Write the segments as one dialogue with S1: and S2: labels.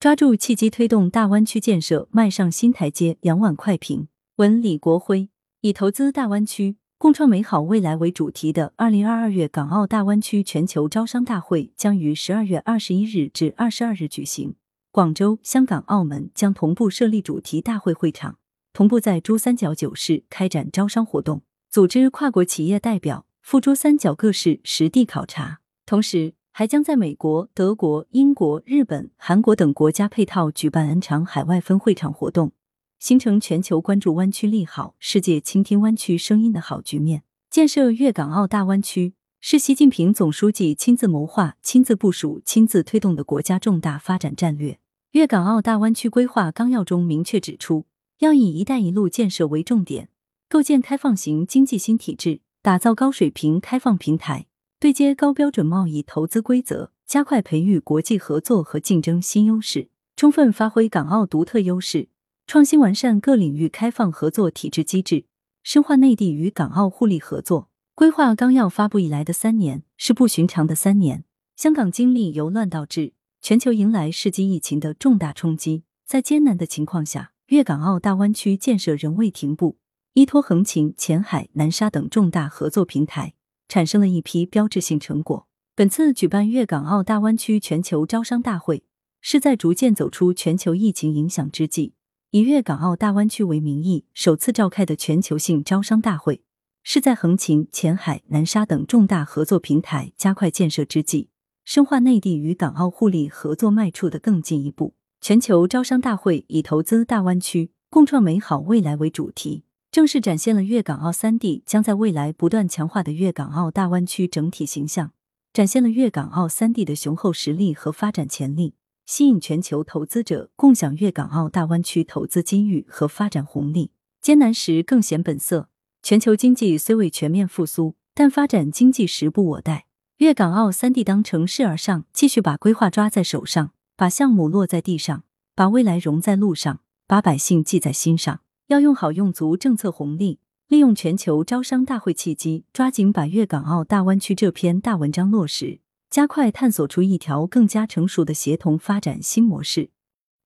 S1: 抓住契机，推动大湾区建设迈上新台阶。杨婉快评文李国辉以投资大湾区，共创美好未来为主题的二零二二月港澳大湾区全球招商大会将于十二月二十一日至二十二日举行。广州、香港、澳门将同步设立主题大会会场，同步在珠三角九市开展招商活动，组织跨国企业代表赴珠三角各市实地考察。同时，还将在美国、德国、英国、日本、韩国等国家配套举办 N 场海外分会场活动，形成全球关注湾区利好、世界倾听湾区声音的好局面。建设粤港澳大湾区是习近平总书记亲自谋划、亲自部署、亲自推动的国家重大发展战略。粤港澳大湾区规划纲要中明确指出，要以“一带一路”建设为重点，构建开放型经济新体制，打造高水平开放平台，对接高标准贸易投资规则，加快培育国际合作和竞争新优势，充分发挥港澳独特优势，创新完善各领域开放合作体制机制，深化内地与港澳互利合作。规划纲要发布以来的三年是不寻常的三年，香港经历由乱到治。全球迎来世纪疫情的重大冲击，在艰难的情况下，粤港澳大湾区建设仍未停步。依托横琴、前海、南沙等重大合作平台，产生了一批标志性成果。本次举办粤港澳大湾区全球招商大会，是在逐渐走出全球疫情影响之际，以粤港澳大湾区为名义首次召开的全球性招商大会，是在横琴、前海、南沙等重大合作平台加快建设之际。深化内地与港澳互利合作迈出的更进一步。全球招商大会以投资大湾区，共创美好未来为主题，正式展现了粤港澳三地将在未来不断强化的粤港澳大湾区整体形象，展现了粤港澳三地的雄厚实力和发展潜力，吸引全球投资者共享粤港澳大湾区投资机遇和发展红利。艰难时更显本色。全球经济虽未全面复苏，但发展经济时不我待。粤港澳三地当乘势而上，继续把规划抓在手上，把项目落在地上，把未来融在路上，把百姓记在心上。要用好用足政策红利，利用全球招商大会契机，抓紧把粤港澳大湾区这篇大文章落实，加快探索出一条更加成熟的协同发展新模式，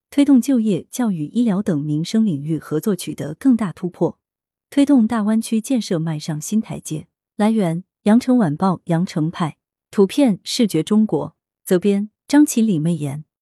S1: 推动就业、教育、医疗等民生领域合作取得更大突破，推动大湾区建设迈上新台阶。来源：羊城晚报羊城派。图片视觉中国，责编张琪、李媚妍。